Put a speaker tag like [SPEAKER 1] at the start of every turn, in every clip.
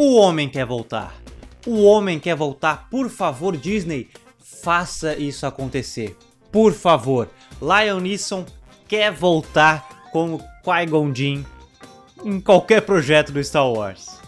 [SPEAKER 1] O homem quer voltar. O homem quer voltar. Por favor, Disney, faça isso acontecer. Por favor. Lion Neeson quer voltar como Qui-Gon Jinn em qualquer projeto do Star Wars.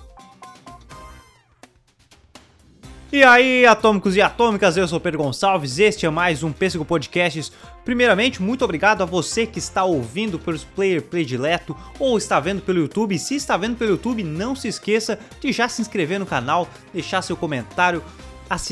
[SPEAKER 1] E aí, atômicos e atômicas, eu sou Pedro Gonçalves, este é mais um Pêssego Podcasts. Primeiramente, muito obrigado a você que está ouvindo pelos player predileto ou está vendo pelo YouTube. Se está vendo pelo YouTube, não se esqueça de já se inscrever no canal, deixar seu comentário,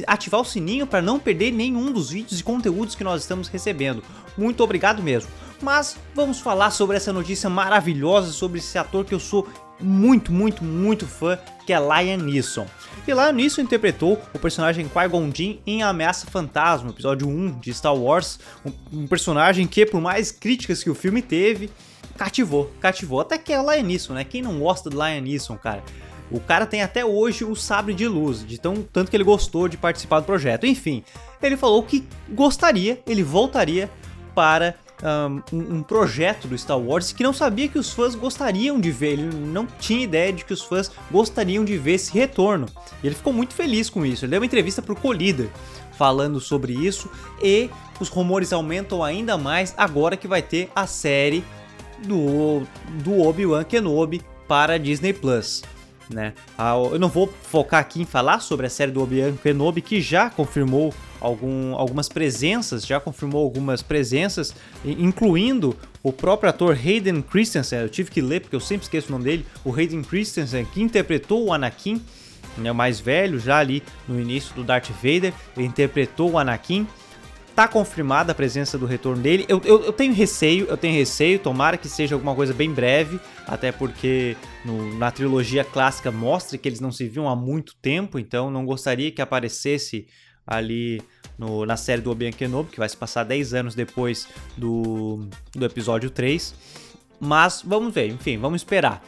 [SPEAKER 1] ativar o sininho para não perder nenhum dos vídeos e conteúdos que nós estamos recebendo. Muito obrigado mesmo. Mas vamos falar sobre essa notícia maravilhosa sobre esse ator que eu sou muito, muito, muito fã, que é Liam Neeson. E Liam Neeson interpretou o personagem Qui-Gon Jinn em Ameaça Fantasma, episódio 1 de Star Wars, um, personagem que, por mais críticas que o filme teve, cativou, cativou. Até que é o Liam Neeson, né? Quem não gosta do Liam Neeson, cara? O cara tem até hoje o sabre de luz, de tão, tanto que ele gostou de participar do projeto. Enfim, ele falou que gostaria, ele voltaria para um, um, projeto do Star Wars que não sabia que os fãs gostariam de ver, ele não tinha ideia de que os fãs gostariam de ver esse retorno. E ele ficou muito feliz com isso. Ele deu uma entrevista para o Collider falando sobre isso e os rumores aumentam ainda mais agora que vai ter a série do, do Obi-Wan Kenobi para a Disney Plus. Né? Ah, eu não vou focar aqui em falar sobre a série do Obi-Wan Kenobi que já confirmou algum, algumas presenças, já confirmou algumas presenças, incluindo o próprio ator Hayden Christensen. Eu tive que ler porque eu sempre esqueço o nome dele. O Hayden Christensen, que interpretou o Anakin, né, o mais velho, já ali no início do Darth Vader, ele interpretou o Anakin. Tá confirmada a presença do retorno dele. Eu, eu, eu, tenho receio, eu tenho receio, tomara que seja alguma coisa bem breve, até porque no, na trilogia clássica mostra que eles não se viam há muito tempo, então não gostaria que aparecesse ali no, na série do Obi-Wan Kenobi, que vai se passar 10 anos depois do, do episódio 3. Mas vamos ver, enfim, vamos esperar.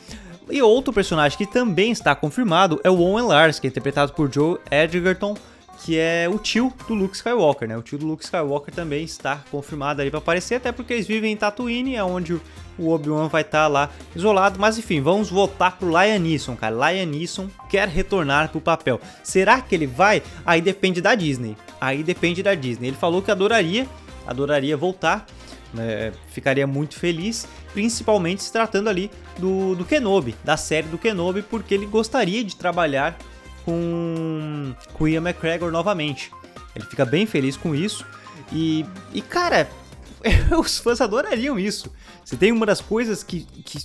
[SPEAKER 1] E outro personagem que também está confirmado é o Owen Lars, que é interpretado por Joe Edgerton, que é o tio do Luke Skywalker, né? O tio do Luke Skywalker também está confirmado ali para aparecer, até porque eles vivem em Tatooine, é onde o Obi-Wan vai estar tá lá isolado. Mas enfim, vamos voltar pro Liam Neeson, cara. Liam Neeson quer retornar pro papel. Será que ele vai? Aí depende da Disney. Aí depende da Disney. Ele falou que adoraria, adoraria voltar. É, ficaria muito feliz, principalmente se tratando ali do, do Kenobi, da série do Kenobi, porque ele gostaria de trabalhar com, com Ian McGregor novamente. Ele fica bem feliz com isso. E, e cara, os fãs adorariam isso. Se tem uma das coisas que, que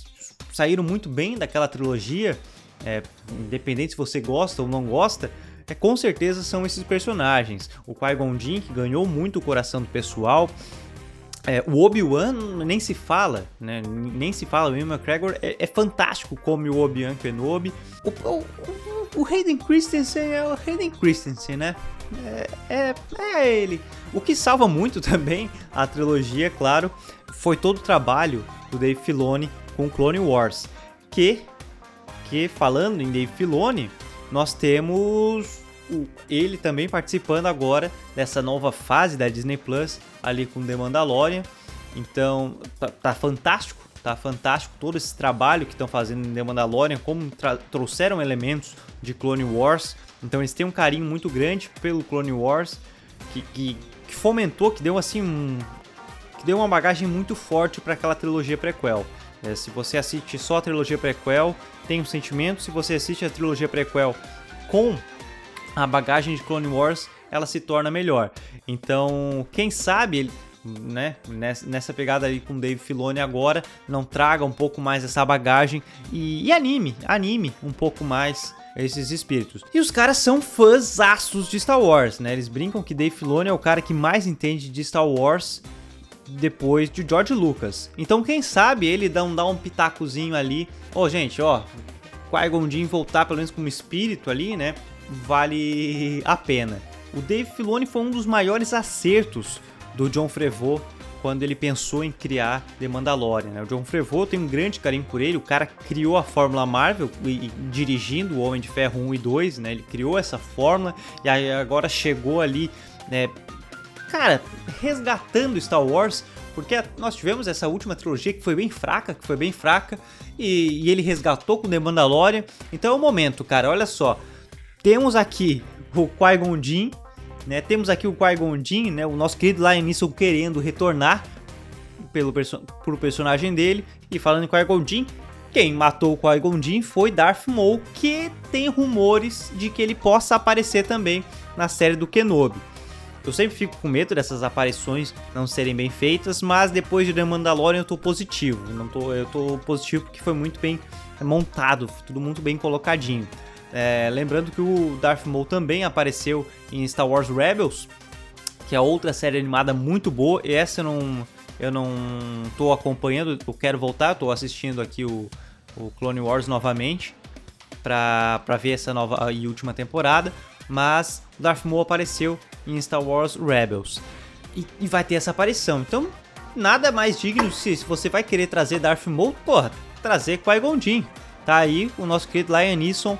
[SPEAKER 1] saíram muito bem daquela trilogia, é, independente se você gosta ou não gosta, é, com certeza são esses personagens. O Qui-Gon Jinn, que ganhou muito o coração do pessoal. É, o Obi-Wan nem se fala, né? Nem se fala. O Ian McGregor é, é fantástico como o Obi-Wan Kenobi. O, o, o, o Hayden Christensen é o Hayden Christensen, né? É, é, é, ele. O que salva muito também a trilogia, claro, foi todo o trabalho do Dave Filoni com Clone Wars. Que, que falando em Dave Filoni, nós temos o, ele também participando agora dessa nova fase da Disney Plus, ali com The Mandalorian. Então, tá, tá fantástico, tá fantástico todo esse trabalho que estão fazendo em The Mandalorian, como trouxeram elementos de Clone Wars então eles têm um carinho muito grande pelo Clone Wars, que, que, que fomentou, que deu assim um, que deu uma bagagem muito forte para aquela trilogia prequel. É, se você assiste só a trilogia prequel, tem um sentimento. Se você assiste a trilogia prequel com a bagagem de Clone Wars, ela se torna melhor. Então, quem sabe, né, nessa pegada aí com Dave Filoni agora, não traga um pouco mais essa bagagem e, e anime, anime um pouco mais esses espíritos. E os caras são fãs de Star Wars, né? Eles brincam que Dave Filoni é o cara que mais entende de Star Wars depois de George Lucas. Então, quem sabe ele dá um, dá um pitacozinho ali. Ô, oh, gente, ó, Qui-Gon Jinn voltar pelo menos como espírito ali, né? Vale a pena. O Dave Filoni foi um dos maiores acertos do John Favreau quando ele pensou em criar The Mandalorian. Né? O John Favreau tem um grande carinho por ele, o cara criou a fórmula Marvel e, e, dirigindo o Homem de Ferro 1 e 2, né? ele criou essa fórmula e aí agora chegou ali, né? cara, resgatando Star Wars porque nós tivemos essa última trilogia que foi bem fraca, que foi bem fraca, e, e ele resgatou com The Mandalorian. Então é o momento, cara, olha só. Temos aqui o Qui-Gon Jinn, né? Temos aqui o Qui-Gon Jinn, né? O nosso querido Lion Neeson querendo retornar pelo perso pro personagem dele. E falando em Qui-Gon Jinn, quem matou o Qui-Gon Jinn foi Darth Maul, que tem rumores de que ele possa aparecer também na série do Kenobi. Eu sempre fico com medo dessas aparições não serem bem feitas, mas depois de The Mandalorian eu tô positivo. Não tô, eu tô positivo porque foi muito bem montado, tudo muito bem colocadinho. É, lembrando que o Darth Maul também apareceu em Star Wars Rebels, que é outra série animada muito boa. E essa eu não, eu não tô acompanhando, eu quero voltar, tô assistindo aqui o, o Clone Wars novamente para ver essa nova e última temporada, mas Darth Maul apareceu em Star Wars Rebels e, e vai ter essa aparição. Então, nada mais digno se, se você vai querer trazer Darth Maul, porra, trazer Qui-Gon Jinn. Tá aí o nosso querido Liam Neeson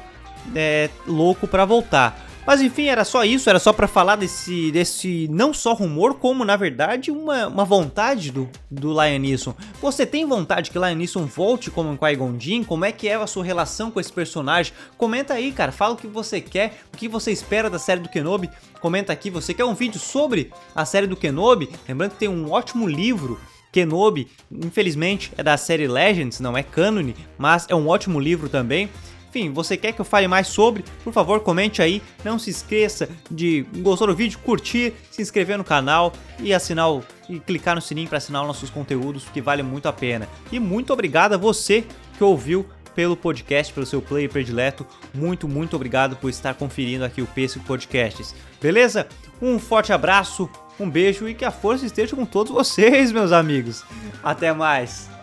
[SPEAKER 1] é, louco para voltar. Mas enfim, era só isso, era só para falar desse, desse não só rumor, como na verdade uma, uma vontade do, do Lion Neeson. Você tem vontade que Lion Neeson volte como Qui-Gon Jinn? Como é que é a sua relação com esse personagem? Comenta aí, cara, fala o que você quer, o que você espera da série do Kenobi. Comenta aqui, você quer um vídeo sobre a série do Kenobi? Lembrando que tem um ótimo livro Kenobi, infelizmente é da série Legends, não é cânone, mas é um ótimo livro também. Enfim, você quer que eu fale mais sobre? Por favor, comente aí. Não se esqueça de gostou do vídeo, curtir, se inscrever no canal e assinar o, e clicar no sininho para assinar os nossos conteúdos, que vale muito a pena. E muito obrigado a você que ouviu pelo podcast, pelo seu play predileto. Muito, muito obrigado por estar conferindo aqui o Pêssego Podcasts. Beleza? Um forte abraço, um beijo e que a força esteja com todos vocês, meus amigos. Até mais!